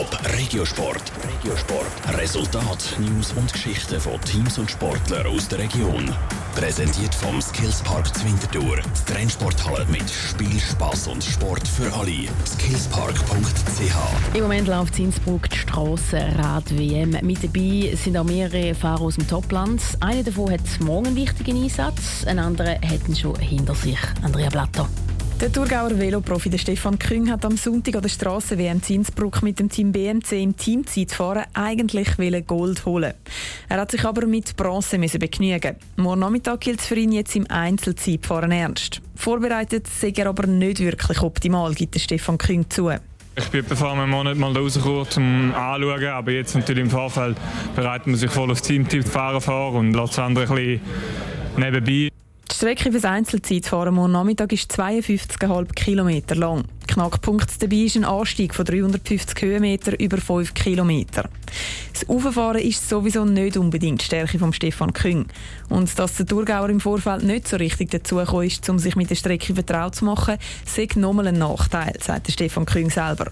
Top Regiosport. Regiosport. Resultat, News und Geschichten von Teams und Sportlern aus der Region. Präsentiert vom Skillspark Zwintertour. Die Trennsporthalle mit Spiel, Spaß und Sport für alle. Skillspark.ch Im Moment läuft in Innsbruck die Strassenrad-WM. Mit dabei sind auch mehrere Fahrer aus dem Topland. Einer davon hat morgen einen wichtigen Einsatz, ein anderer hat ihn schon hinter sich. Andrea Blatter. Der Thurgauer Veloprofi Stefan Küng hat am Sonntag an der Straße WM Innsbruck mit dem Team BMC im Teamzeitfahren eigentlich Gold holen. Er hat sich aber mit Bronze begnügen. Morgen Nachmittag gilt es für ihn jetzt im Einzelzeitfahren ernst. Vorbereitet sei er aber nicht wirklich optimal, gibt der Stefan Küng zu. Ich bin vor einem Monat mal rausgekommen, um anzuschauen, aber jetzt natürlich im Vorfeld bereitet man sich voll auf Teamzeitfahren vor und lässt das andere ein bisschen nebenbei. Die Strecke für das Einzelzeitfahren morgen Nachmittag ist 52,5 km lang. Knackpunkt dabei ist ein Anstieg von 350 Höhenmeter über 5 km. Das Auffahren ist sowieso nicht unbedingt die Stärke von Stefan Küng. Und dass der Thurgauer im Vorfeld nicht so richtig dazugekommen ist, um sich mit der Strecke vertraut zu machen, sei nochmal ein Nachteil, sagt Stefan Küng selber.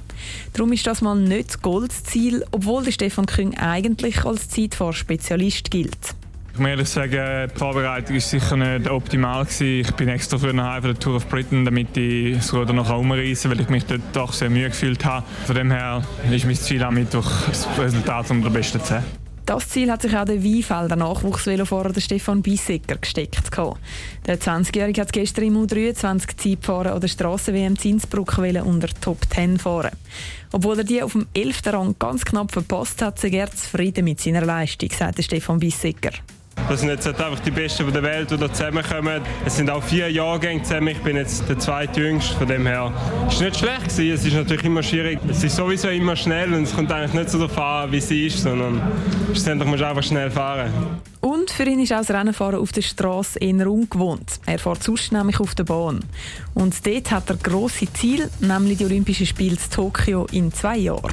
Darum ist das mal nicht das Goldziel, obwohl der Stefan Küng eigentlich als Zeitfahrspezialist gilt. Ich muss ehrlich sagen, die Vorbereitung war sicher nicht optimal. Ich bin extra für eine der Tour of Britain, damit ich das Ruder noch umreißen weil ich mich dort doch sehr müde gefühlt habe. Von dem her ist mein Ziel am Mittwoch das Resultat unter den besten 10. Das Ziel hat sich auch der Weinfelder Nachwuchsvelofahrer Stefan Bissecker gesteckt. Der 20-Jährige hat gestern im U23 Zeitfahren oder Strassen-WM Innsbruck unter Top 10 fahren. Obwohl er die auf dem 11. Rang ganz knapp verpasst hat, sei er zufrieden mit seiner Leistung, sagte Stefan Bissecker. Das sind jetzt einfach die Besten der Welt, die da zusammenkommen. Es sind auch vier Jahrgänge zusammen. Ich bin jetzt der zweitjüngste. Von dem her Es ist nicht schlecht gewesen. Es ist natürlich immer schwierig. Es ist sowieso immer schnell und es kommt eigentlich nicht so darauf an, wie sie ist, sondern schlussendlich musst du einfach schnell fahren. Und für ihn ist auch das Rennenfahren auf der Straße eher ungewohnt. Er fährt sonst nämlich auf der Bahn. Und dort hat er grosse Ziele, nämlich die Olympischen Spiele in Tokio in zwei Jahren.